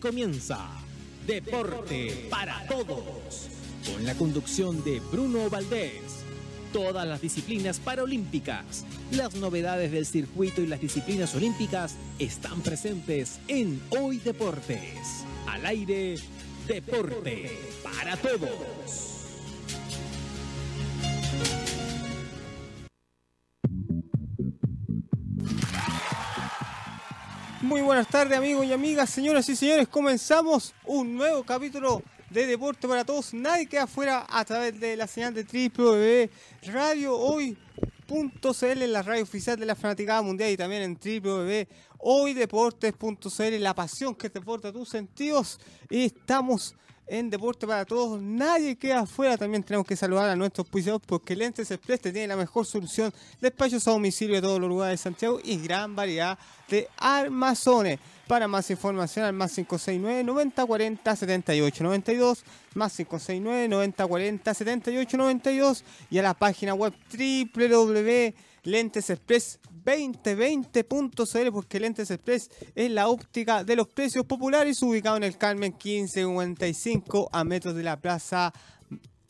comienza Deporte para Todos, con la conducción de Bruno Valdés. Todas las disciplinas paralímpicas, las novedades del circuito y las disciplinas olímpicas están presentes en Hoy Deportes. Al aire, Deporte para Todos. Muy buenas tardes amigos y amigas, señoras y señores, comenzamos un nuevo capítulo de Deporte para Todos. Nadie queda afuera a través de la señal de www.radiohoy.cl, la radio oficial de la Fanaticada Mundial y también en www.hoydeportes.cl, la pasión que te porta tus sentidos. Y estamos en Deporte para Todos. Nadie queda afuera. También tenemos que saludar a nuestros auspiciadores porque Lentes Express tiene la mejor solución. Despachos a domicilio de todos los lugares de Santiago y gran variedad de armazones. Para más información al más 569 9040 78 92, más 569 9040 78 92 y a la página web www.lentesexpress2020.cl porque Lentes Express es la óptica de los precios populares ubicado en el Carmen 1555 a metros de la plaza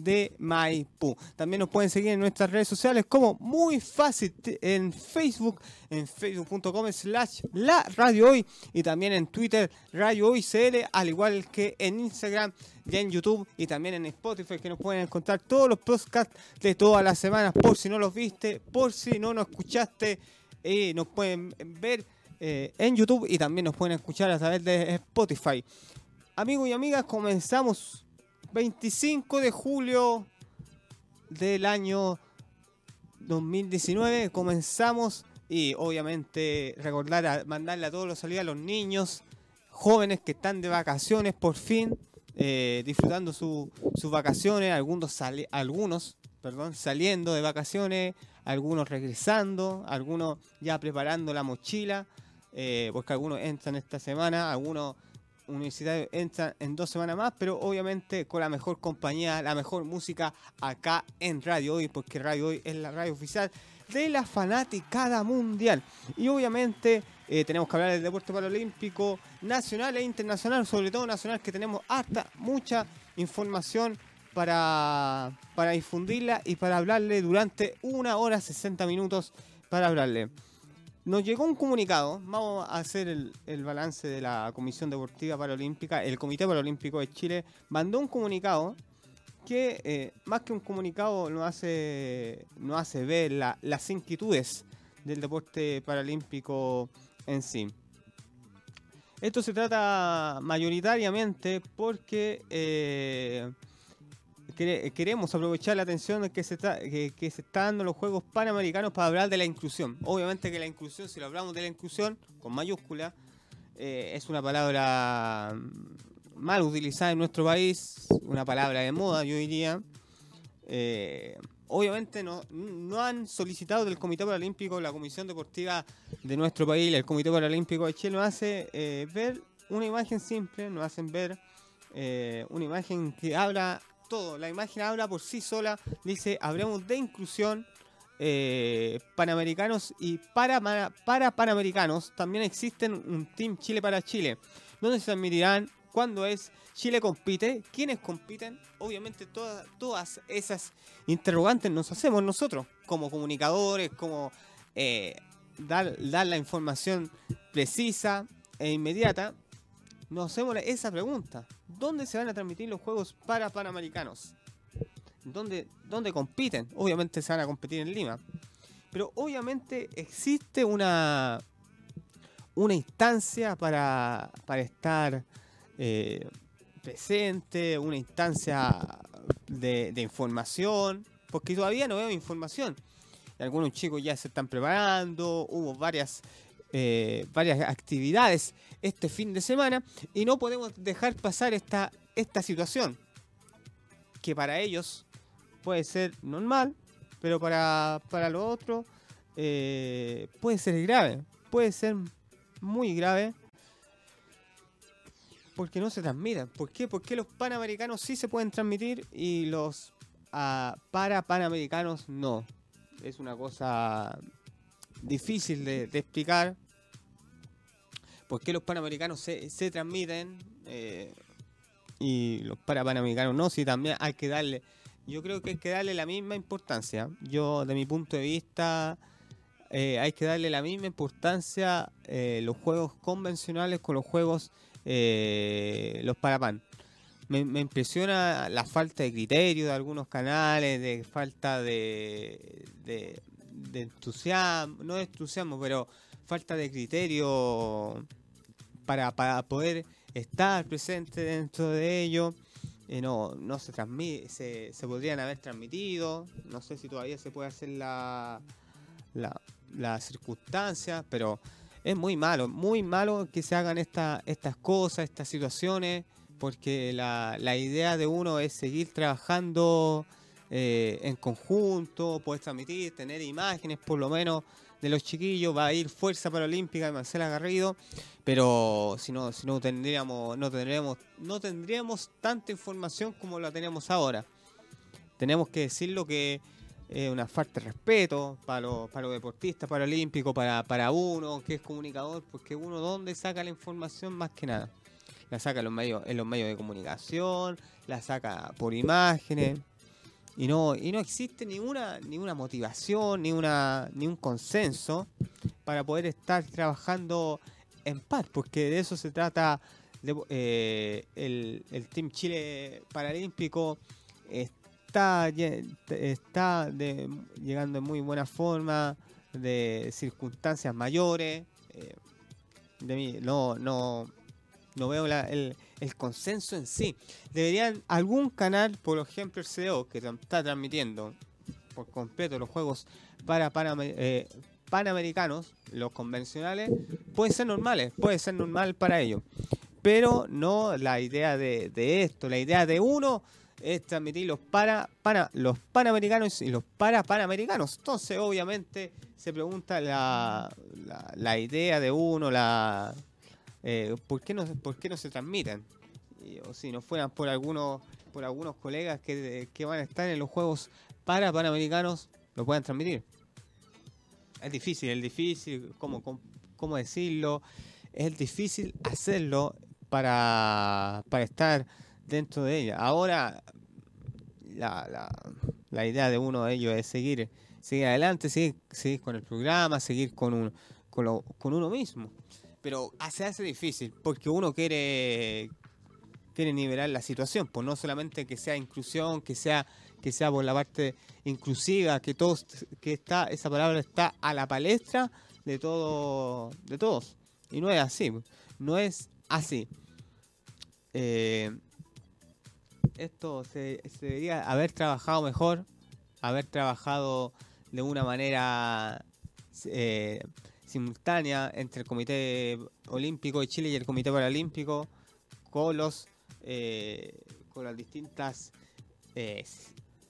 de Maipú. También nos pueden seguir en nuestras redes sociales como muy fácil en Facebook, en facebook.com slash la radio hoy y también en Twitter radio hoy CL, al igual que en Instagram y en YouTube y también en Spotify que nos pueden encontrar todos los podcasts de todas las semanas por si no los viste, por si no nos escuchaste y nos pueden ver eh, en YouTube y también nos pueden escuchar a través de Spotify. Amigos y amigas, comenzamos 25 de julio del año 2019 comenzamos y obviamente recordar, mandarle a todos los saludos a los niños, jóvenes que están de vacaciones por fin, eh, disfrutando sus vacaciones, algunos, algunos perdón, saliendo de vacaciones, algunos regresando, algunos ya preparando la mochila, eh, porque algunos entran esta semana, algunos universitario entra en dos semanas más, pero obviamente con la mejor compañía, la mejor música acá en Radio Hoy, porque Radio Hoy es la radio oficial de la fanaticada mundial. Y obviamente eh, tenemos que hablar del deporte paralímpico nacional e internacional, sobre todo nacional, que tenemos harta, mucha información para, para difundirla y para hablarle durante una hora 60 minutos para hablarle. Nos llegó un comunicado, vamos a hacer el, balance de la Comisión Deportiva Paralímpica. El Comité Paralímpico de Chile mandó un comunicado que, eh, más que un comunicado, nos hace, hace ver las inquietudes del deporte paralímpico en sí. Esto se trata mayoritariamente porque eh, queremos aprovechar la atención que se, está, que, se está dando los Juegos Panamericanos para hablar de la inclusión. Obviamente que la inclusión, si lo hablamos de la inclusión, con mayúscula, eh, es una palabra mal utilizada en nuestro país, una palabra de moda, yo diría. Eh, obviamente no, no han solicitado del Comité Paralímpico, la Comisión Deportiva de nuestro país, el Comité Paralímpico de Chile, nos hace eh, ver una imagen simple, nos hacen ver una imagen que habla todo. La imagen habla por sí sola. Dice, hablemos de inclusión. Eh, panamericanos y para, para panamericanos también existen un Team Chile para Chile, donde se admitirán cuándo es Chile compite, quiénes compiten. Obviamente todas, todas esas interrogantes nos hacemos nosotros, como comunicadores, como eh, dar, dar la información precisa e inmediata nos hacemos esa pregunta. ¿Dónde se van a transmitir los Juegos para Panamericanos? ¿Dónde, ¿Dónde compiten? Obviamente se van a competir en Lima. Pero obviamente existe una, una instancia para, para estar eh, presente, una instancia de, información, porque todavía no veo información. Algunos chicos ya se están preparando, hubo varias eh, varias actividades este fin de semana y no podemos dejar pasar esta, esta situación que para ellos puede ser normal, pero para, para los otros eh, puede ser grave, puede ser muy grave porque no se transmiten. ¿Por qué? Porque los panamericanos sí se pueden transmitir y los uh, para panamericanos no. Es una cosa difícil de, explicar, por qué los panamericanos se, se transmiten eh, y los para panamericanos no, si también hay que darle, yo creo que hay que darle la misma importancia. Yo, de mi punto de vista, eh, hay que darle la misma importancia eh, los juegos convencionales con los juegos, eh, los parapan. Me, me impresiona la falta de criterio de algunos canales, de falta de, de, de entusiasmo, no de entusiasmo, pero falta de criterio para, para poder estar presente dentro de ello. Eh, no, no se transmite, se, se podrían haber transmitido. No sé si todavía se puede hacer la, la, la circunstancia, pero es muy malo, muy malo que se hagan esta, estas cosas, estas situaciones, porque la, la idea de uno es seguir trabajando eh, en conjunto, poder transmitir, tener imágenes por lo menos de los chiquillos, va a ir Fuerza Paralímpica de Marcela Garrido, pero si no, si no tendríamos, no tendríamos, no tendríamos tanta información como la tenemos ahora. Tenemos que decirlo que es una falta de respeto para los, para los deportistas paralímpicos, para, para uno que es comunicador, porque uno dónde saca la información más que nada. La saca en los medios, en los medios de comunicación, la saca por imágenes y no y no existe ninguna ninguna motivación ni una ni un consenso para poder estar trabajando en paz porque de eso se trata eh, el, el Team Chile Paralímpico está está llegando en muy buena forma de circunstancias mayores eh, de mí no no no veo la- el, el consenso en sí deberían algún canal, por ejemplo el CDO, que está transmitiendo por completo los juegos para eh, panamericanos, los convencionales, pueden ser normales, puede ser normal para ellos. Pero no la idea de, de esto, la idea de uno es transmitir los para, para los panamericanos y los para panamericanos. Entonces, obviamente, se pregunta la, la, la idea de uno, la eh, ¿por, qué no, ¿por qué no se transmiten? Y- o si no fueran por algunos por algunos colegas que, que van a estar en los juegos para panamericanos lo puedan transmitir. Es difícil es difícil cómo, cómo, cómo decirlo es difícil hacerlo para, para estar dentro de ella. Ahora la, la, la idea de uno de ellos es seguir seguir adelante seguir, seguir con el programa seguir con un con, lo- con uno mismo pero se hace difícil porque uno quiere quiere nivelar la situación, pues no solamente que sea inclusión, que sea que sea por la parte inclusiva, que todos que está esa palabra está a la palestra de todo de todos y no es así, no es así. Eh, esto se, se debería haber trabajado mejor, haber trabajado de una manera eh, simultánea entre el Comité Olímpico de Chile y el Comité Paralímpico con los eh, con las distintas eh,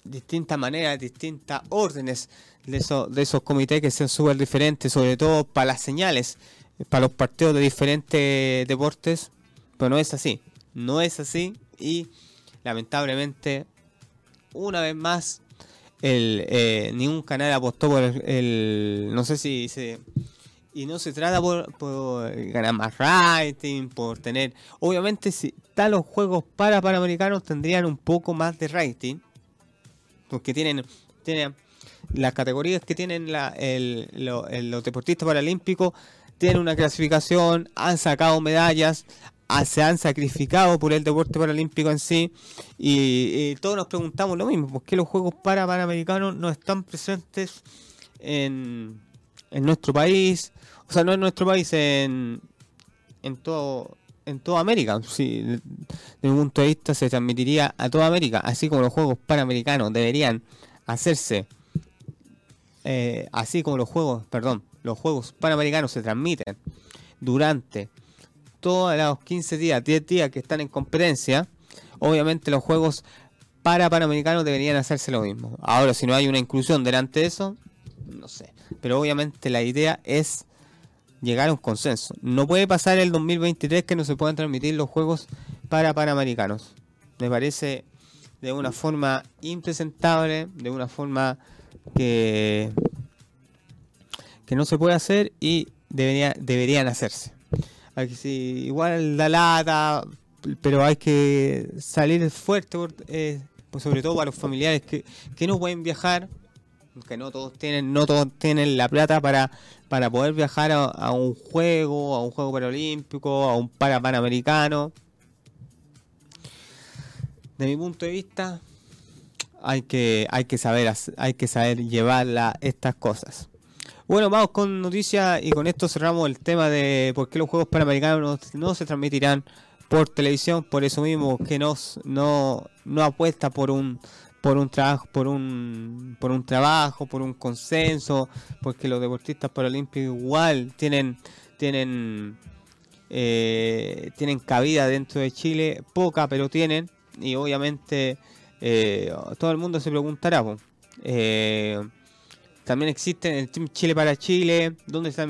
distintas maneras, distintas órdenes de esos, de esos comités que sean súper diferentes, sobre todo para las señales, para los partidos de diferentes deportes, pero no es así, no es así y lamentablemente una vez más el eh, ningún canal apostó por el, el- no sé si se y no se trata por, ganar más rating, por tener... Obviamente si tal los juegos para panamericanos tendrían un poco más de rating, porque tienen, tienen las categorías que tienen la- el- los deportistas paralímpicos, tienen una clasificación, han sacado medallas, ah, se han sacrificado por el deporte paralímpico en sí, y, y todos nos preguntamos lo mismo, ¿por qué los juegos para panamericanos no están presentes en, en nuestro país? O sea, no en nuestro país, en, en todo en toda América. Sí, de, de mi punto de vista se transmitiría a toda América, así como los juegos panamericanos deberían hacerse, eh, así como los juegos, perdón, los juegos panamericanos se transmiten durante todos los 15 días, 10 días que están en competencia, obviamente los juegos para panamericanos deberían hacerse lo mismo. Ahora, si no hay una inclusión delante de eso, no sé. Pero obviamente la idea es llegar a un consenso. No puede pasar el 2023 que no se puedan transmitir los juegos para panamericanos. Me parece de una forma impresentable, de una forma que, que no se puede hacer y debería, deberían hacerse. Igual la lata, pero hay que salir fuerte, eh, pues sobre todo para los familiares que, que no pueden viajar, que no todos tienen, no todos tienen la plata para, para poder viajar a, un juego, a un juego paralímpico, a un para panamericano. De mi punto de vista, hay que, hay que saber hay que saber llevar estas cosas. Bueno, vamos con noticias y con esto cerramos el tema de por qué los Juegos Panamericanos no, se transmitirán por televisión, por eso mismo que no, no, no apuesta por un por un trabajo, por un por un trabajo, por un consenso, porque los deportistas paralímpicos igual tienen tienen eh, tienen cabida dentro de Chile, poca pero tienen y obviamente eh, todo el mundo se preguntará, eh, también existe el Team Chile para Chile, donde se,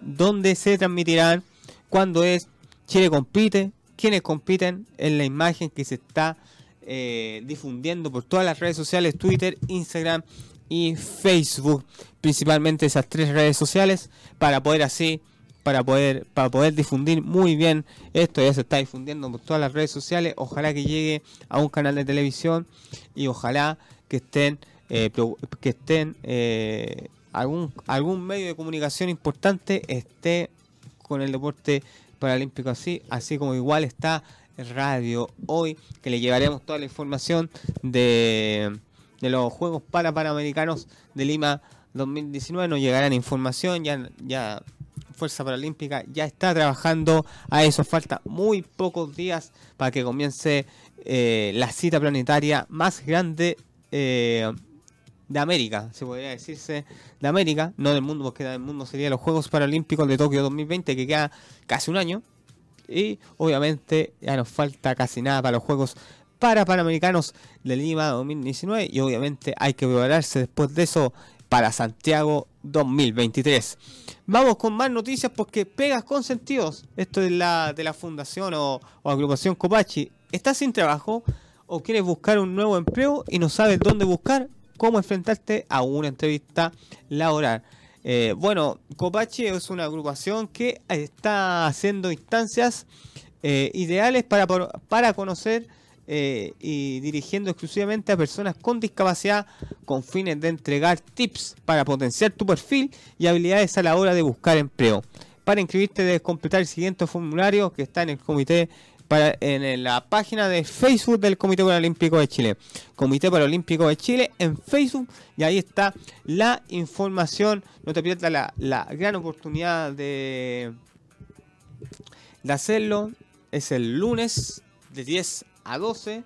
donde, se transmitirán, cuándo es, Chile compite, quienes compiten en la imagen que se está eh, difundiendo por todas las redes sociales, Twitter, Instagram y Facebook, principalmente esas tres redes sociales, para poder así para poder, para poder difundir muy bien esto. Ya se está difundiendo por todas las redes sociales. Ojalá que llegue a un canal de televisión y ojalá que estén, eh, que estén eh, algún, algún medio de comunicación importante esté con el deporte paralímpico así, así como igual está radio hoy, que le llevaremos toda la información de, de los Juegos para Panamericanos de Lima 2019. Nos llegarán información, ya, ya Fuerza Paralímpica ya está trabajando a eso. Falta muy pocos días para que comience eh, la cita planetaria más grande eh, de América, se podría decirse, de América, no del mundo, porque del mundo sería los Juegos Paralímpicos de Tokio 2020, que queda casi un año. Y obviamente ya nos falta casi nada para los Juegos para Panamericanos de Lima 2019 y obviamente hay que prepararse después de eso para Santiago 2023. Vamos con más noticias porque pegas con sentidos. Esto es la, de la fundación o, agrupación Copachi. ¿Estás sin trabajo o quieres buscar un nuevo empleo y no sabes dónde buscar? ¿Cómo enfrentarte a una entrevista laboral? Eh, bueno, Copachi es una agrupación que está haciendo instancias eh, ideales para, para conocer eh, y dirigiendo exclusivamente a personas con discapacidad con fines de entregar tips para potenciar tu perfil y habilidades a la hora de buscar empleo. Para inscribirte debes completar el siguiente formulario que está en el comité en la página de Facebook del Comité Paralímpico de Chile. Comité Paralímpico de Chile en Facebook y ahí está la información. No te pierdas la, la gran oportunidad de, de hacerlo. Es el lunes de 10 a 12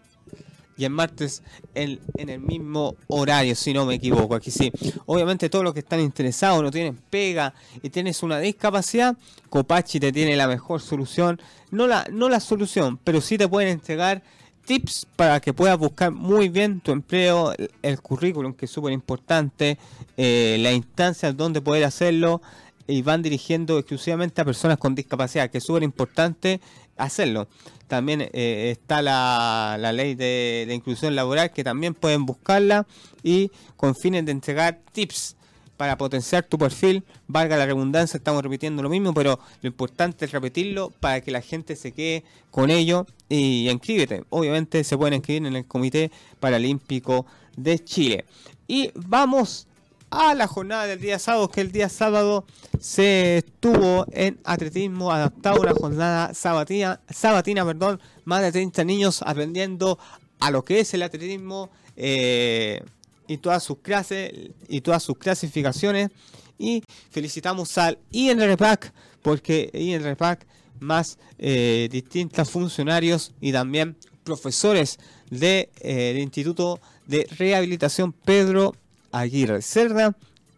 y el martes en, en, el mismo horario, si no me equivoco. Aquí sí. Obviamente todos los que están interesados, no tienen pega y tienes una discapacidad, Copachi te tiene la mejor solución. No la, no la solución, pero sí te pueden entregar tips para que puedas buscar muy bien tu empleo, el, currículum que es súper importante, eh, la instancia donde poder hacerlo y van dirigiendo exclusivamente a personas con discapacidad, que es súper importante hacerlo. También eh, está la, la ley de, inclusión laboral que también pueden buscarla y con fines de entregar tips para potenciar tu perfil. Valga la redundancia, estamos repitiendo lo mismo, pero lo importante es repetirlo para que la gente se quede con ello y inscríbete. Obviamente se pueden inscribir en el Comité Paralímpico de Chile. Y vamos a la jornada del día sábado, que el día sábado se estuvo en atletismo adaptado, una jornada sabatina, sabatina perdón, más de 30 niños aprendiendo a lo que es el atletismo eh, y todas sus clases y todas sus clasificaciones. Y felicitamos al INRPAC, porque INRPAC más eh, distintos funcionarios y también profesores del eh, Instituto de Rehabilitación Pedro Aguirre Cerda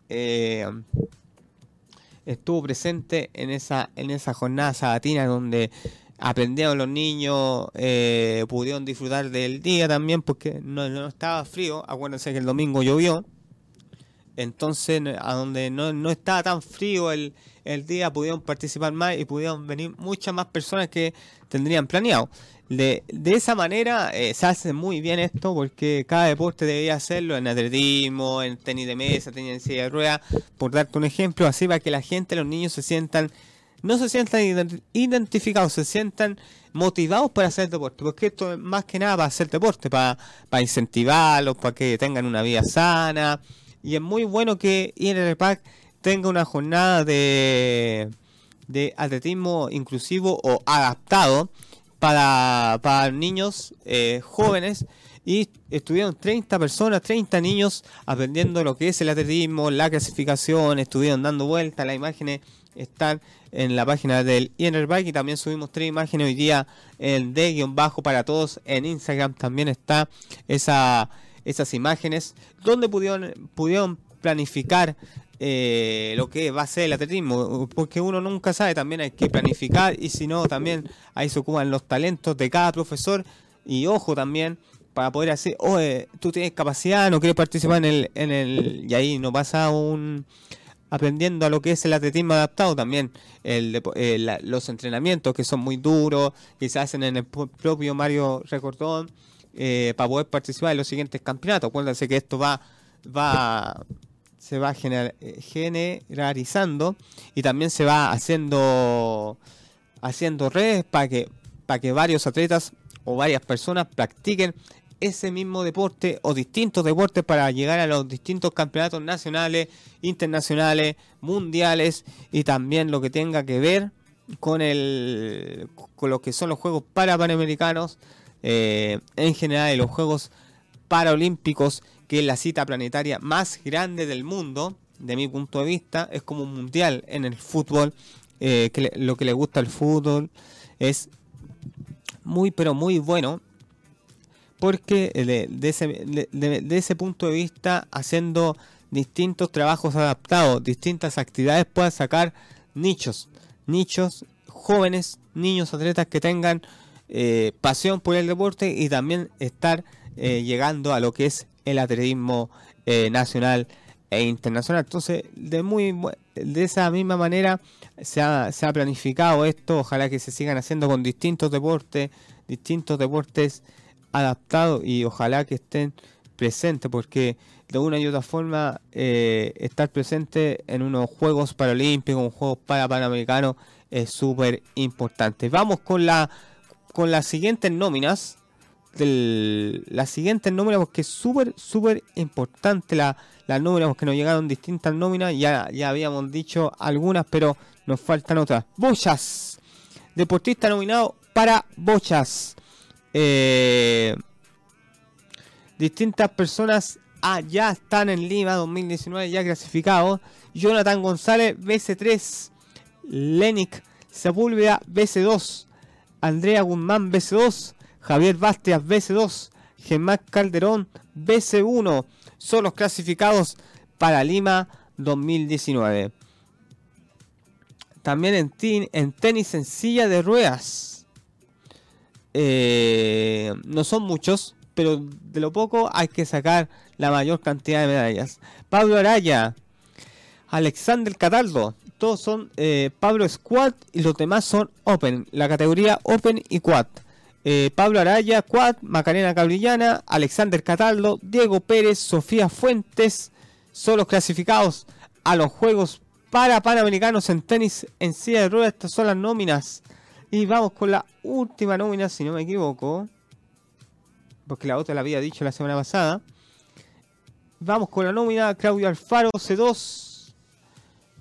eh, estuvo presente en esa, en esa jornada sabatina donde aprendieron los niños, eh, pudieron disfrutar del día también porque no, estaba frío. Acuérdense que el domingo llovió. Entonces, a donde no, no estaba tan frío el, el día, pudieron participar más y pudieron venir muchas más personas que tendrían planeado. De, de esa manera eh, se hace muy bien esto porque cada deporte debería hacerlo en atletismo, en tenis de mesa, tenis de silla de ruedas, por darte un ejemplo, así para que la gente, los niños se sientan no se sientan identificados, se sientan motivados para hacer deporte, porque esto es más que nada para hacer deporte, para, para incentivarlos, para que tengan una vida sana, y es muy bueno que INRPAC tenga una jornada de, de atletismo inclusivo o adaptado para, para niños eh, jóvenes. Y estuvieron 30 personas, 30 niños aprendiendo lo que es el atletismo, la clasificación, estuvieron dando vueltas, las imágenes están en la página del Inner Bike y también subimos tres imágenes hoy día en D-bajo para todos en Instagram también está esa, esas imágenes donde pudieron, pudieron planificar eh, lo que va a ser el atletismo, porque uno nunca sabe, también hay que planificar y si no, también ahí se ocupan los talentos de cada profesor y ojo también para poder hacer, oye, tú tienes capacidad, no quieres participar en el, en el, y ahí no pasa un aprendiendo a lo que es el atletismo adaptado también, el, los entrenamientos que son muy duros, que se hacen en el propio Mario Recordón, eh, para poder participar en los siguientes campeonatos. Acuérdense que esto va, va se va generalizando y también se va haciendo haciendo redes para que para que varios atletas o varias personas practiquen ese mismo deporte o distintos deportes para llegar a los distintos campeonatos nacionales, internacionales, mundiales y también lo que tenga que ver con el con lo que son los juegos para panamericanos eh, en general y los juegos paraolímpicos que es la cita planetaria más grande del mundo, de mi punto de vista, es como un mundial en el fútbol, eh, lo que le gusta al fútbol es muy pero muy bueno, porque de, ese, de, ese punto de vista, haciendo distintos trabajos adaptados, distintas actividades, pueda sacar nichos, nichos jóvenes, niños atletas que tengan eh, pasión por el deporte y también estar eh, llegando a lo que es el atletismo eh, nacional e internacional. Entonces, de muy de esa misma manera se ha, se ha planificado esto. Ojalá que se sigan haciendo con distintos deportes, distintos deportes adaptados y ojalá que estén presentes porque de una y otra forma estar presente en unos Juegos Paralímpicos, un Juegos para Panamericanos es súper importante. Vamos con la con las siguientes nóminas del, la siguiente nómina porque es súper, súper importante la, las nóminas porque nos llegaron distintas nóminas, ya, ya habíamos dicho algunas, pero nos faltan otras. Bochas, deportista nominado para Bochas. Eh, distintas personas ah, ya están en Lima 2019 ya clasificados. Jonathan González, BC3. Lenik Sepúlveda, BC2. Andrea Guzmán, BC2. Javier Bastias BC2, Germán Calderón BC1 son los clasificados para Lima 2019. También en, en tenis en silla de ruedas. Eh, no son muchos, pero de lo poco hay que sacar la mayor cantidad de medallas. Pablo Araya, Alexander Cataldo, todos son eh, Pablo Squad y los demás son Open, la categoría Open y Quad. Eh, Pablo Araya, Quad, Macarena Cabrillana, Alexander Cataldo, Diego Pérez, Sofía Fuentes, son los clasificados a los Juegos para Panamericanos en tenis en silla de ruedas. Estas son las nóminas. Y vamos con la última nómina, si no me equivoco. Porque la otra la había dicho la semana pasada. Vamos con la nómina. Claudio Alfaro, C2.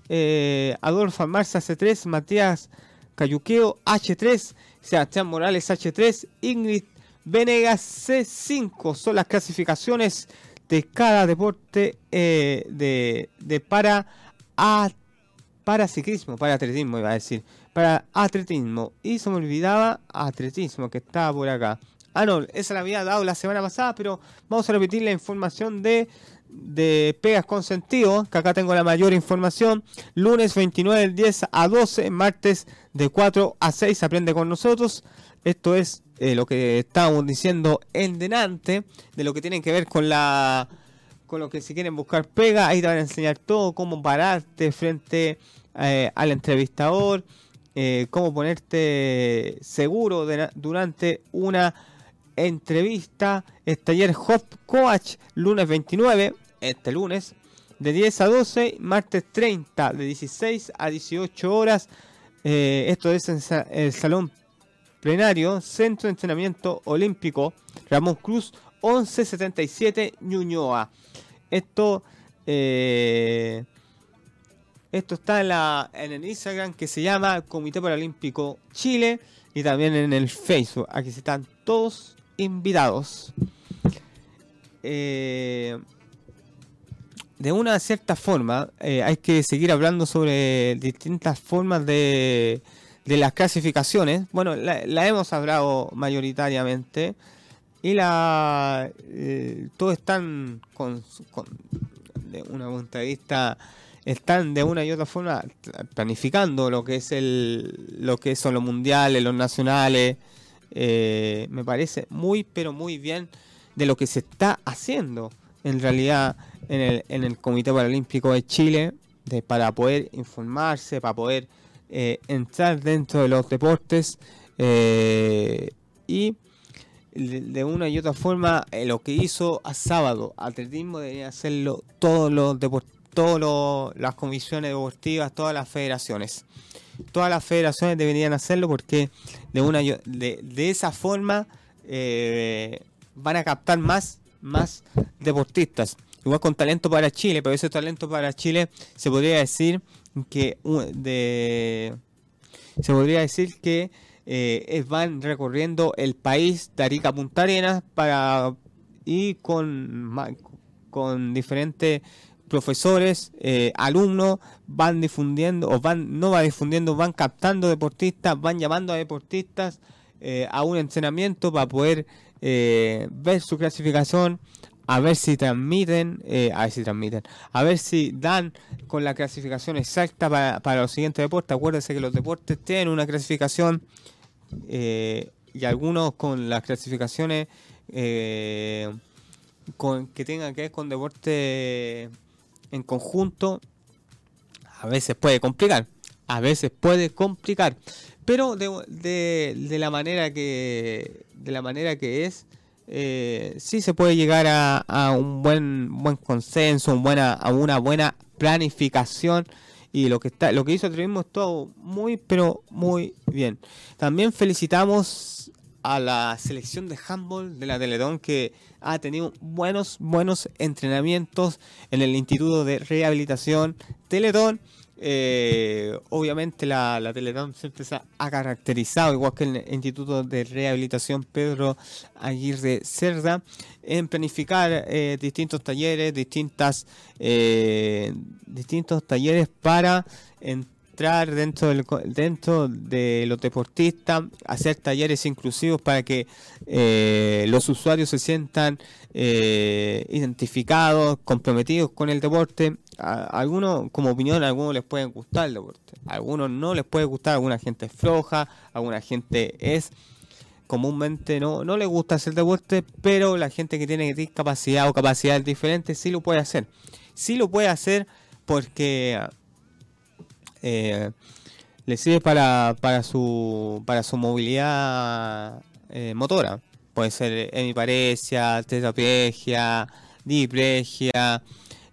Eh, Adolfo Marza, C3. Matías Cayuqueo, H3. Sebastián Morales H3, Ingrid Venegas C5. Son las clasificaciones de cada deporte eh, de, para, a, para ciclismo, para atletismo iba a decir, para atletismo. Y se me olvidaba atletismo que estaba por acá. Ah, no, esa la había dado la semana pasada, pero vamos a repetir la información de, de Pegas con Sentido, que acá tengo la mayor información. Lunes 29 del 10 a 12, martes de 4 a 6, aprende con nosotros. Esto es eh, lo que estábamos diciendo en delante, de lo que tiene que ver con la con lo que si quieren buscar pega, ahí te van a enseñar todo, cómo pararte frente eh, al entrevistador, eh, cómo ponerte seguro durante una entrevista. Es taller Hop Coach, lunes 29, este lunes, de 10 a 12, martes 30, de 16 a 18 horas Eh, esto es en el Salón Plenario, Centro de Entrenamiento Olímpico Ramón Cruz 1177 Ñuñoa. Esto, eh, esto está en, la, en el Instagram que se llama Comité Paralímpico Chile y también en el Facebook. Aquí están todos invitados. Eh, de una cierta forma, eh, hay que seguir hablando sobre distintas formas de, las clasificaciones. Bueno, la, hemos hablado mayoritariamente y la eh, todos están con, de una punto de vista están de una y otra forma planificando lo que es el lo que son los mundiales, los nacionales. Eh, me parece muy pero muy bien de lo que se está haciendo en realidad en el, en el Comité Paralímpico de Chile para poder informarse, para poder eh, entrar dentro de los deportes eh, y de una y otra forma lo que hizo a sábado atletismo debería hacerlo todos los todas las comisiones deportivas todas las federaciones. Todas las federaciones deberían hacerlo porque de una de, de esa forma van a captar más más deportistas. Igual con talento para Chile, pero ese talento para Chile se podría decir que de se podría decir que eh, van recorriendo el país de Arica Punta Arenas para y con con diferentes profesores, eh, alumnos van difundiendo o van no va difundiendo, van captando deportistas, van llamando a deportistas eh, a un entrenamiento para poder ver su clasificación, a ver si transmiten, eh, a ver si transmiten, a ver si dan con la clasificación exacta para, los siguientes deportes. Acuérdense que los deportes tienen una clasificación eh, y algunos con las clasificaciones eh, con, que tengan que ver con deporte en conjunto, a veces puede complicar, a veces puede complicar, pero de, de la manera que de la manera que es eh, sí se puede llegar a, un buen buen consenso, un buena, a una buena planificación y lo que está lo que hizo turismo es todo muy pero muy bien. También felicitamos a la selección de handball de la Teletón que ha tenido buenos buenos entrenamientos en el Instituto de Rehabilitación Teletón eh, obviamente la, la siempre se ha caracterizado, igual que el Instituto de Rehabilitación Pedro Aguirre Cerda, en planificar eh, distintos talleres, distintas eh, distintos talleres para entrar dentro del, dentro de los deportistas, hacer talleres inclusivos para que los usuarios se sientan identificados, comprometidos con el deporte a, algunos, como opinión, a algunos les puede gustar el deporte, a algunos no les puede gustar, alguna gente es floja, alguna gente es comúnmente no, no le gusta hacer deporte, pero la gente que tiene discapacidad o capacidades diferentes sí lo puede hacer. Sí lo puede hacer porque eh, le sirve para, para, su, para su movilidad eh, motora. Puede ser hemiparesia, tetraplegia, diplegia,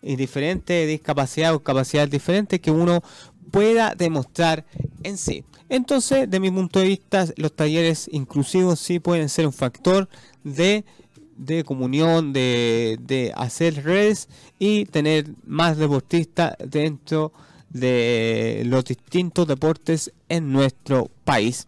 y diferentes discapacidades o capacidades diferentes que uno pueda demostrar en sí. Entonces, de mi punto de vista, los talleres inclusivos sí pueden ser un factor de, comunión, de, de hacer redes y tener más deportistas dentro de los distintos deportes en nuestro país.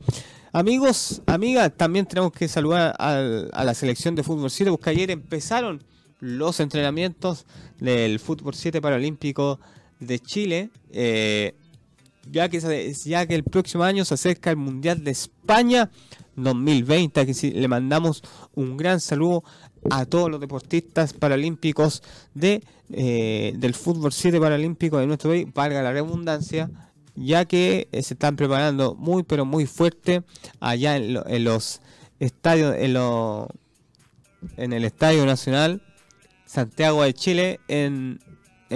Amigos, amigas, también tenemos que saludar a, la selección de fútbol 7 porque ayer empezaron los entrenamientos del fútbol 7 paralímpico de Chile, eh, ya, que, ya que el próximo año se acerca el Mundial de España 2020, que le mandamos un gran saludo a todos los deportistas paralímpicos de, eh, del fútbol 7 paralímpico de nuestro país, valga la redundancia, ya que eh, se están preparando muy pero muy fuerte allá en, en los estadios, en, lo, en el Estadio Nacional Santiago de Chile en,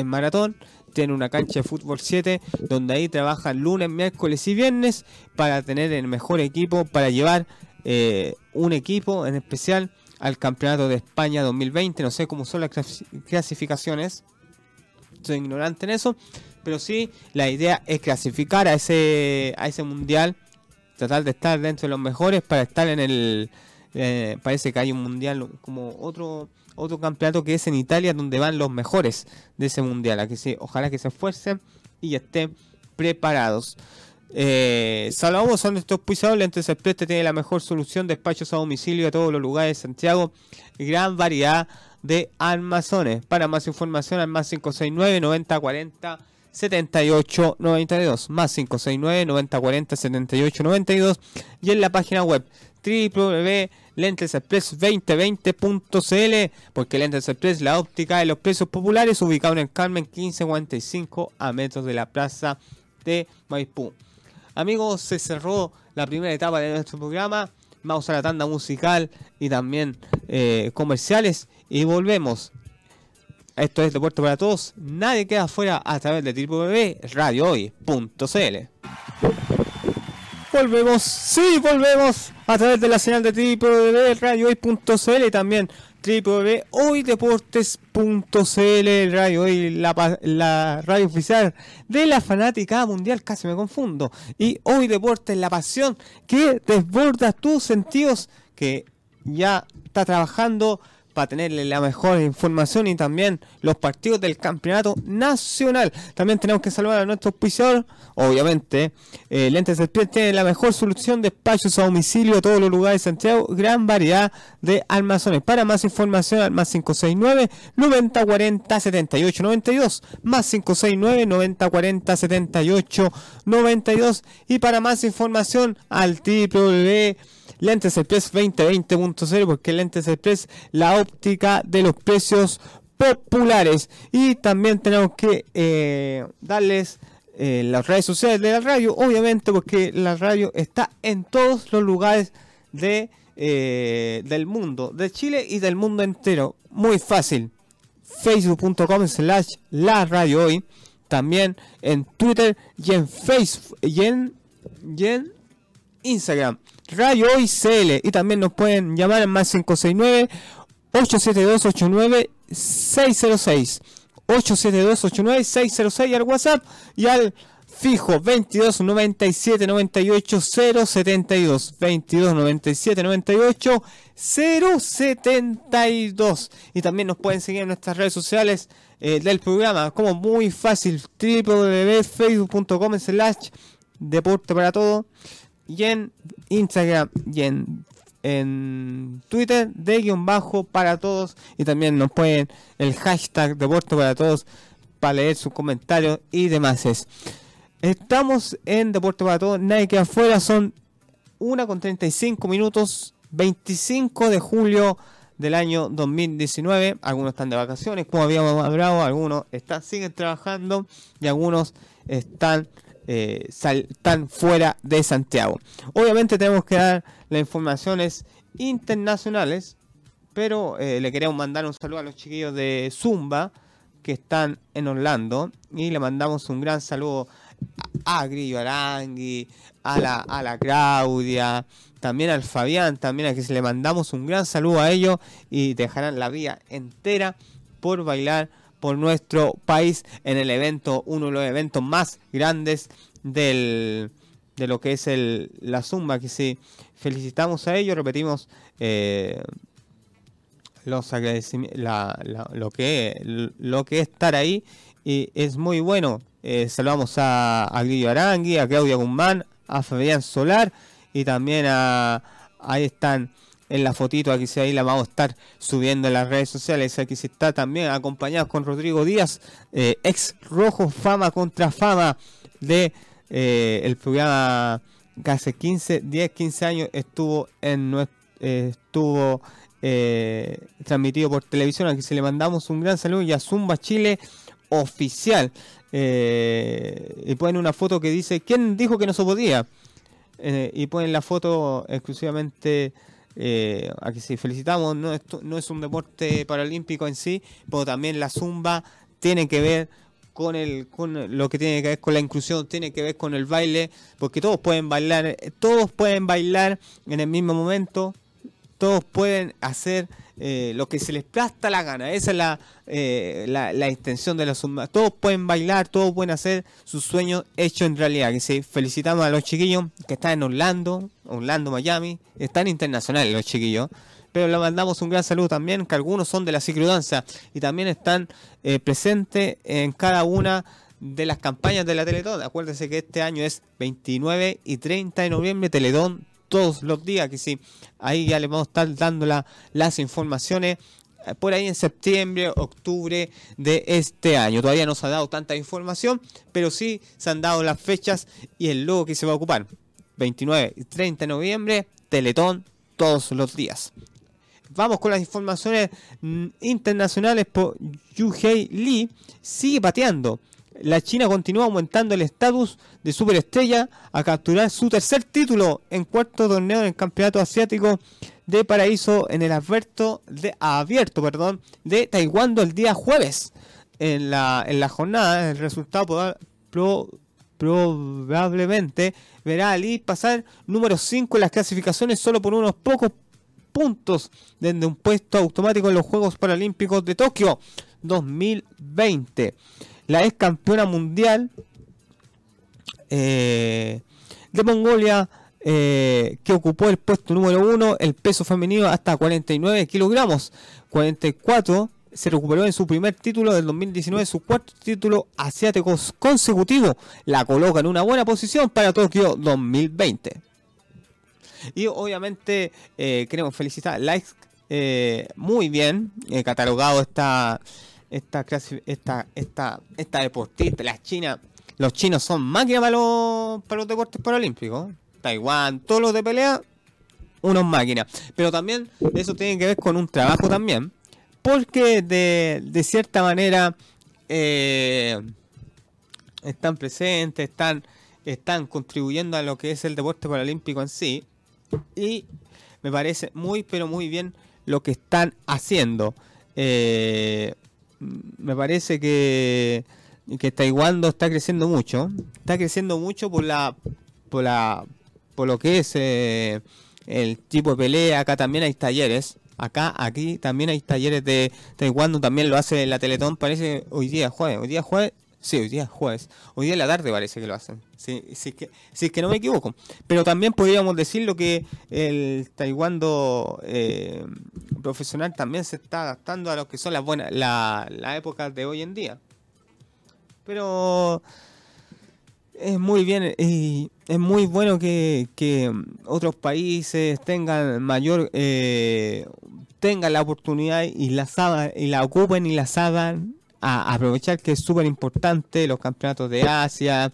maratón. Tiene una cancha de fútbol 7 donde ahí trabajan lunes, miércoles y viernes para tener el mejor equipo, para llevar eh, un equipo en especial al Campeonato de España 2020. No sé cómo son las clasificaciones, soy ignorante en eso, pero sí la idea es clasificar a ese, a ese mundial, tratar de estar dentro de los mejores para estar en el... Eh, parece que hay un mundial como otro otro campeonato que es en Italia donde van los mejores de ese mundial. Aquí sí, ojalá que se esfuercen y estén preparados. Eh, saludamos a nuestros pisadores. Lentes Express tiene la mejor solución de despachos a domicilio a todos los lugares de Santiago. Gran variedad de armazones. Para más información al más 569 9040 78 92 más 569 9040 78 92 y en la página web www.lentesexpress2020.cl porque Lentes Express la óptica de los precios populares ubicado en el Carmen 1545 a metros de la plaza de Maipú. Amigos, se cerró la primera etapa de nuestro programa. Vamos a la tanda musical y también eh, comerciales y volvemos. Esto es Deporte para Todos. Nadie queda afuera a través de www.radiohoy.cl. Volvemos, sí, volvemos a través de la señal de www.radiohoy.cl y también www.hoydeportes.cl, radio hoy, la, la, radio oficial de la fanática mundial, casi me confundo. Y Hoy Deportes, la pasión que desborda tus sentidos, que ya está trabajando para tenerle la mejor información y también los partidos del campeonato nacional. También tenemos que saludar a nuestro auspiciador, obviamente. Eh, Lentes Express tiene la mejor solución de espacios a domicilio todos los lugares de Santiago, gran variedad de almacenes. Para más información al más 569 9040 78 92, más 569 9040 78 92 y para más información al www Lentes Express 2020.0 porque Lentes Express la óptica de los precios populares. Y también tenemos que eh, darles eh, las redes sociales de la radio, obviamente porque la radio está en todos los lugares de, eh, del mundo, de Chile y del mundo entero. Muy fácil. Facebook.com slash la radio hoy. También en Twitter y en Facebook y en, y en Instagram. Radio Hoy CL. Y también nos pueden llamar al más 569 872 89 606. 872 89 606 al WhatsApp y al fijo 22 97 98 072 22 97 98 072 y también nos pueden seguir en nuestras redes sociales eh, del programa como muy fácil www.facebook.com slash deporte para todo y en Instagram y en, en Twitter de guion bajo para todos y también nos pueden el hashtag deporte para todos para leer sus comentarios y demás. Estamos en Deporte para Todos, nadie queda afuera, son 1 con 35 minutos, 25 de julio del año 2019. Algunos están de vacaciones, como habíamos hablado, algunos están, siguen trabajando y algunos están eh, fuera de Santiago. Obviamente tenemos que dar las informaciones internacionales, pero eh, le queremos mandar un saludo a los chiquillos de Zumba que están en Orlando y le mandamos un gran saludo a, Grillo Arangui, a la, a la Claudia, también al Fabián, también a que le mandamos un gran saludo a ellos y dejarán la vía entera por bailar por nuestro país en el evento, uno de los eventos más grandes del, de lo que es el, la Zumba, que sí, felicitamos a ellos, repetimos eh, los agradecimientos, lo, que, lo que es estar ahí y es muy bueno. Eh, saludamos a, a Guillo Arangui, a Claudia Guzmán, a Fabián Solar y también a, ahí están en la fotito, aquí sí, ahí la vamos a estar subiendo en las redes sociales. Aquí sí está también acompañado con Rodrigo Díaz, eh, ex rojo fama contra fama de eh, el programa que hace 15, 10, 15 años estuvo en nuestro, eh, estuvo transmitido por televisión. Aquí se le mandamos un gran saludo y a Zumba Chile oficial. y ponen una foto que dice, ¿quién dijo que no se podía? y ponen la foto exclusivamente eh, aquí sí, felicitamos, no es, no es un deporte paralímpico en sí, pero también la zumba tiene que ver con el con lo que tiene que ver con la inclusión, tiene que ver con el baile, porque todos pueden bailar, todos pueden bailar en el mismo momento, todos pueden hacer eh, lo que se les plasta la gana. Esa es la, eh, la, la, intención de los Todos pueden bailar, todos pueden hacer sus sueños hechos en realidad. Sí, felicitamos a los chiquillos que están en Orlando, Orlando, Miami. Están internacionales los chiquillos. Pero le mandamos un gran saludo también, que algunos son de la cicludanza y también están eh, presentes en cada una de las campañas de la Teletón. Acuérdense que este año es 29 y 30 de noviembre, Teletón todos los días, que sí, ahí ya les vamos a estar dando las informaciones eh, por ahí en septiembre, octubre de este año. Todavía no se ha dado tanta información, pero sí se han dado las fechas y el logo que se va a ocupar. 29 y 30 de noviembre, Teletón todos los días. Vamos con las informaciones mm, internacionales por Yuhei Lee. Sigue pateando la China continúa aumentando el estatus de superestrella a capturar su tercer título en cuarto torneo del Campeonato Asiático de Paraíso en el abierto de, abierto Taekwondo el día jueves. En la, en la jornada, el resultado probablemente verá a Lee pasar número 5 en las clasificaciones solo por unos pocos puntos desde un puesto automático en los Juegos Paralímpicos de Tokio 2020 la ex campeona mundial eh, de Mongolia, eh, que ocupó el puesto número uno, el peso femenino hasta 49 kilogramos, 44 se recuperó en su primer título del 2019, su cuarto título asiático consecutivo. La coloca en una buena posición para Tokio 2020. Y obviamente eh, queremos felicitar a Likes muy bien catalogado esta esta esta, esta, esta deportista, las chinas, los chinos son máquinas para los, para los deportes paralímpicos. Taiwán, todos los de pelea, unos máquinas. Pero también eso tiene que ver con un trabajo también. Porque de, de cierta manera eh, están presentes, están, están contribuyendo a lo que es el deporte paralímpico en sí. Y me parece muy, pero muy bien lo que están haciendo. Eh, me parece que, que Taekwondo está creciendo mucho. Está creciendo mucho por la por la por lo que es eh, el tipo de pelea. Acá también hay talleres. Acá, aquí también hay talleres de Taekwondo. También lo hace la Teletón. Parece hoy día jueves. Hoy día jueves Sí, hoy día es jueves. Hoy día en la tarde parece que lo hacen. Si, es que, si es que no me equivoco. Pero también podríamos decir lo que el taekwondo eh, profesional también se está adaptando a lo que son las buenas la, la época de hoy en día. Pero es muy bien y es muy bueno que, que otros países tengan mayor eh, tengan la oportunidad y la y la ocupen y la hagan a aprovechar que es súper importante los campeonatos de Asia,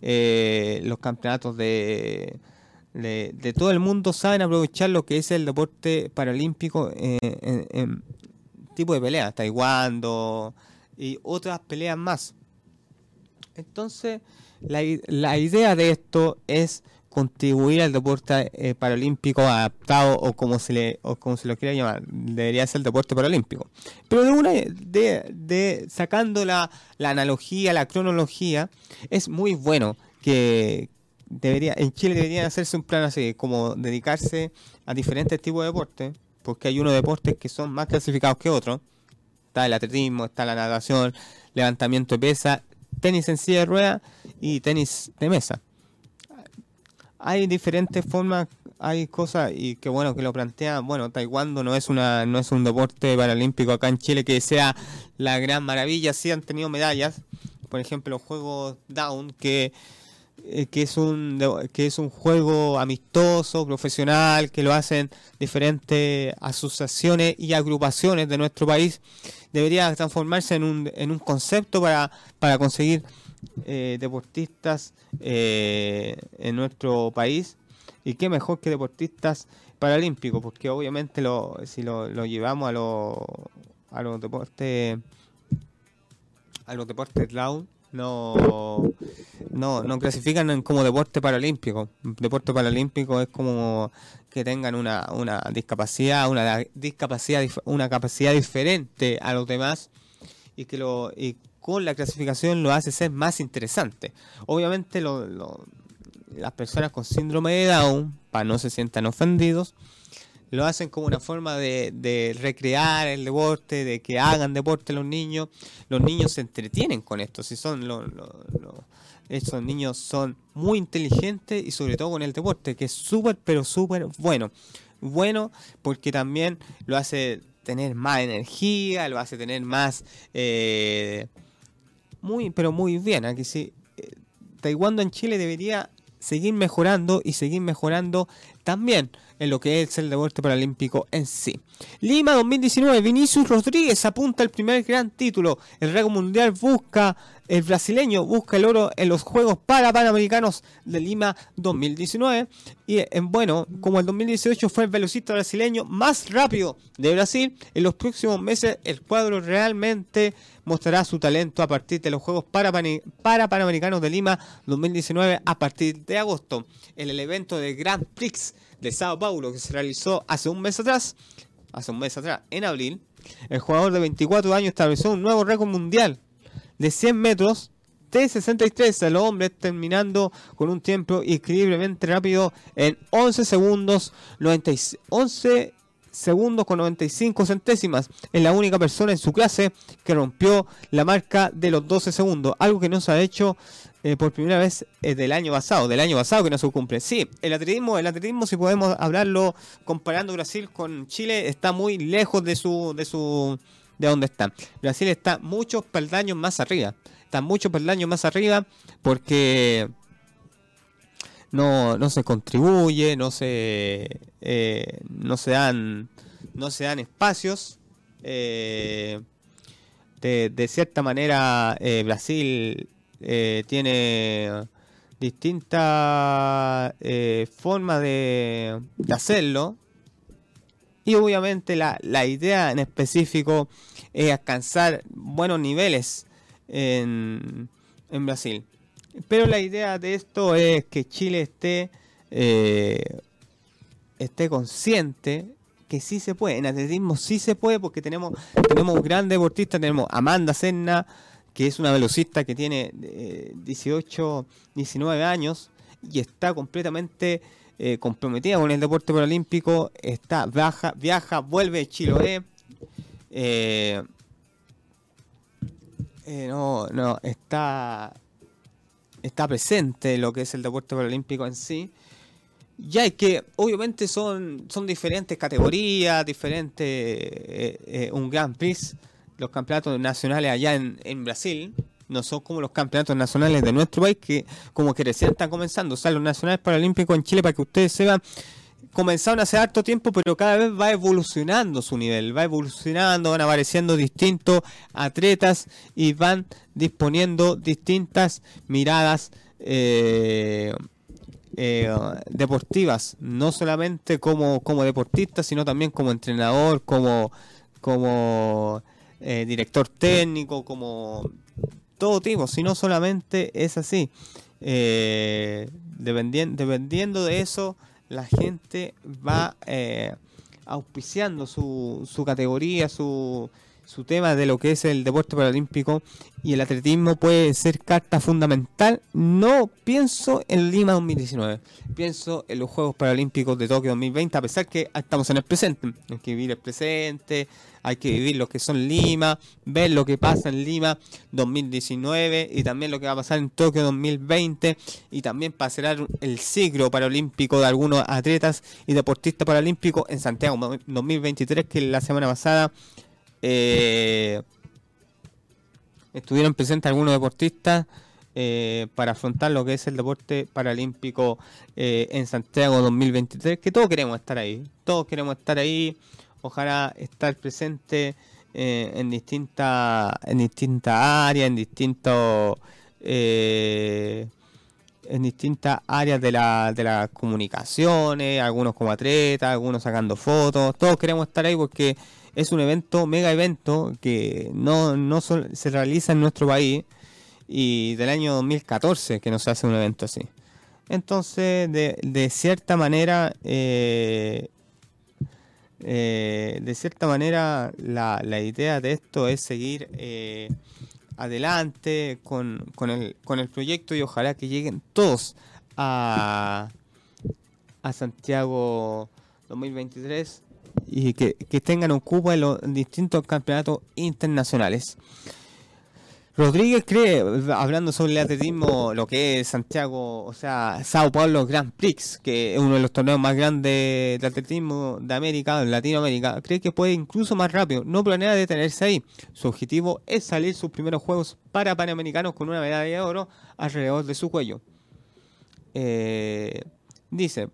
eh, los campeonatos de, de, todo el mundo saben aprovechar lo que es el deporte paralímpico en, tipo de pelea, taekwondo y otras peleas más. Entonces, la, la idea de esto es contribuir al deporte eh, paralímpico adaptado o como se le o como se lo quiera llamar. Debería ser el deporte paralímpico. Pero de una de, de sacando la, analogía la cronología es muy bueno que debería en Chile deberían hacerse un plan así como dedicarse a diferentes tipos de deportes porque hay unos deportes que son más clasificados que otros. Está el atletismo está la natación levantamiento de pesa tenis en silla de ruedas y tenis de mesa. Hay diferentes formas, hay cosas y qué bueno que lo plantea. Bueno, taekwondo no es una no es un deporte paralímpico acá en Chile que sea la gran maravilla, sí han tenido medallas, por ejemplo, los juegos Down que eh, que es un que es un juego amistoso, profesional, que lo hacen diferentes asociaciones y agrupaciones de nuestro país, debería transformarse en un, en un concepto para, para conseguir eh, deportistas eh, en nuestro país. Y qué mejor que deportistas paralímpicos porque obviamente lo, si lo, llevamos a, lo, a los deportes a los deportes clown no, no, no clasifican como deporte paralímpico. Deporte paralímpico es como que tengan una, una discapacidad, una discapacidad, una capacidad diferente a los demás y que lo y con la clasificación lo hace ser más interesante. Obviamente las personas con síndrome de Down, para no se sientan ofendidos, lo hacen como una forma de, recrear el deporte, de que hagan deporte los niños. Los niños se entretienen con esto, si son esos niños son muy inteligentes y sobre todo con el deporte, que es súper, pero súper bueno. Bueno porque también lo hace tener más energía, lo hace tener más... Eh, muy, pero muy bien. Aquí sí, eh, Taekwondo en Chile debería seguir mejorando y seguir mejorando también en lo que es el deporte paralímpico en sí. Lima 2019, Vinicius Rodríguez apunta al primer gran título. El récord mundial busca, el brasileño busca el oro en los Juegos para Panamericanos de Lima 2019. Y en bueno, como el 2018 fue el velocista brasileño más rápido de Brasil, en los próximos meses el cuadro realmente mostrará su talento a partir de los Juegos para, Panamericanos de Lima 2019 a partir de agosto. En el evento de Grand Prix de Sao Paulo que se realizó hace un mes atrás, hace un mes atrás, en abril, el jugador de 24 años estableció un nuevo récord mundial de 100 metros de 63 a los hombres, terminando con un tiempo increíblemente rápido en 11 segundos, 11 segundos con 95 centésimas. Es la única persona en su clase que rompió la marca de los 12 segundos, algo que no se ha hecho eh, por primera vez eh, del año pasado, del año pasado que no se cumple. Sí, el atletismo, el atletismo, si podemos hablarlo comparando Brasil con Chile, está muy lejos de su, de su, de donde está. Brasil está muchos peldaños más arriba, está muchos peldaños más arriba porque no, no se contribuye, no se, eh, no se dan, no se dan espacios. de, de cierta manera, Brasil eh, tiene distintas eh, formas de, hacerlo. Y obviamente la, idea en específico es alcanzar buenos niveles en, Brasil. Pero la idea de esto es que Chile esté, eh, esté consciente que sí se puede. En atletismo sí se puede porque tenemos, tenemos grandes deportistas, tenemos Amanda Senna, que es una velocista que tiene 18, eh, 19 años y está completamente eh, comprometida con el deporte paralímpico, está viaja, viaja, vuelve de Chiloé. Eh, no, no, está, está presente lo que es el deporte paralímpico en sí. Ya es que obviamente son, son diferentes categorías, diferentes, un Grand Prix los campeonatos nacionales allá en, Brasil no son como los campeonatos nacionales de nuestro país que como que recién están comenzando. O sea, los nacionales paralímpicos en Chile, para que ustedes sepan, comenzaron hace harto tiempo, pero cada vez va evolucionando su nivel, va evolucionando, van apareciendo distintos atletas y van disponiendo distintas miradas eh, eh, deportivas, no solamente como, como deportista, sino también como entrenador, como, como eh, director técnico, como todo tipo, sino solamente es así. Eh, dependiendo, de eso, la gente va auspiciando su, su categoría, su, su tema de lo que es el deporte paralímpico y el atletismo puede ser carta fundamental. No pienso en Lima 2019, pienso en los Juegos Paralímpicos de Tokio 2020, a pesar que estamos en el presente. Hay que vivir el presente, hay que vivir lo que son Lima, ver lo que pasa en Lima 2019 y también lo que va a pasar en Tokio 2020 y también cerrar el ciclo paralímpico de algunos atletas y deportistas paralímpicos en Santiago 2023 que la semana pasada eh, estuvieron presentes algunos deportistas eh, para afrontar lo que es el deporte paralímpico eh, en Santiago 2023, que todos queremos estar ahí, todos queremos estar ahí, ojalá estar presente en distintas en distintas áreas, en distintos en distintas áreas de, la, de las comunicaciones, algunos como atletas, algunos sacando fotos, todos queremos estar ahí porque es un evento, mega evento, que no, no se realiza en nuestro país y del año 2014 que no se hace un evento así. Entonces, de, de cierta manera, eh, eh, de cierta manera, la, la, idea de esto es seguir eh, adelante con, con, el, con el proyecto y ojalá que lleguen todos a, a Santiago 2023 y que, tengan un cupo en los distintos campeonatos internacionales. Rodríguez cree, hablando sobre el atletismo, lo que es Santiago, o sea, Sao Paulo Grand Prix, que es uno de los torneos más grandes de atletismo de América, de Latinoamérica, cree que puede incluso más rápido. No planea detenerse ahí. Su objetivo es salir sus primeros Juegos para Panamericanos con una medalla de oro alrededor de su cuello. Eh, dice,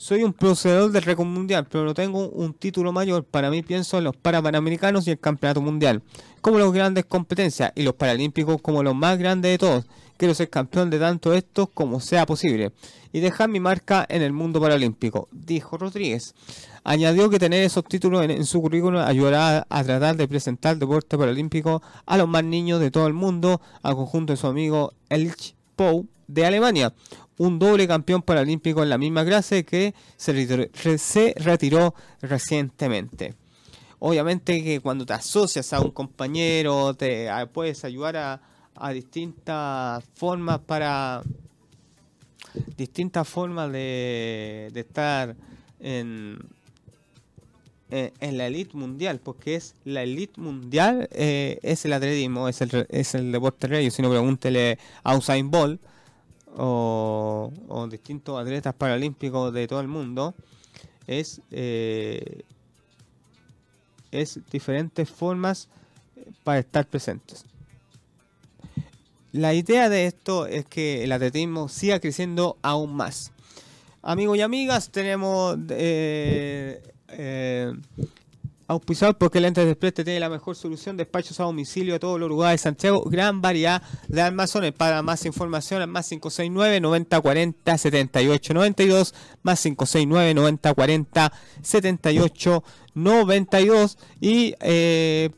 soy un poseedor del récord mundial, pero no tengo un título mayor. Para mí pienso en los Parapanamericanos y el Campeonato Mundial, como las grandes competencias, y los Paralímpicos como los más grandes de todos. Quiero ser campeón de tanto estos como sea posible y dejar mi marca en el mundo paralímpico, dijo Rodríguez. Añadió que tener esos títulos en, su currículum ayudará a, tratar de presentar el deporte paralímpico a los más niños de todo el mundo, al conjunto de su amigo Elch Pou de Alemania, un doble campeón paralímpico en la misma clase que se retiró, recientemente. Obviamente que cuando te asocias a un compañero, te puedes ayudar a, distintas formas para distintas formas de, estar en, en, la elite mundial, porque es la elite mundial, eh, es el atletismo, es el, es el deporte rey. Si no, pregúntele a Usain Bolt, o, distintos atletas paralímpicos de todo el mundo es eh, es diferentes formas para estar presentes. La idea de esto es que el atletismo siga creciendo aún más. Amigos y amigas, tenemos eh, eh, auspiciado porque Lentes Express tiene la mejor solución, despachos a domicilio a todos los lugares de Santiago, gran variedad de almacenes. Para más información, más 569 9040 7892 más 569 9040 78 92 y eh,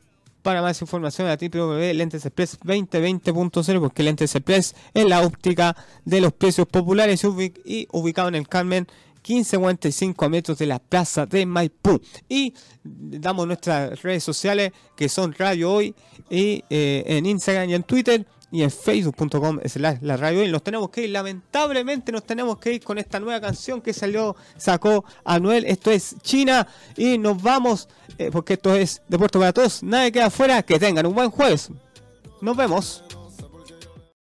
para más información a Lentes Express 2020.0 porque Lentes Express es la óptica de los precios populares y ubicado en el Carmen 15.45 metros de la plaza de Maipú. Y damos nuestras redes sociales que son Radio Hoy y eh, en Instagram y en Twitter y en facebook.com es la, radio hoy. Nos tenemos que ir, lamentablemente nos tenemos que ir con esta nueva canción que salió, sacó Anuel. Esto es China y nos vamos, eh, porque esto es Deporte para Todos. Nadie queda afuera, que tengan un buen jueves. Nos vemos.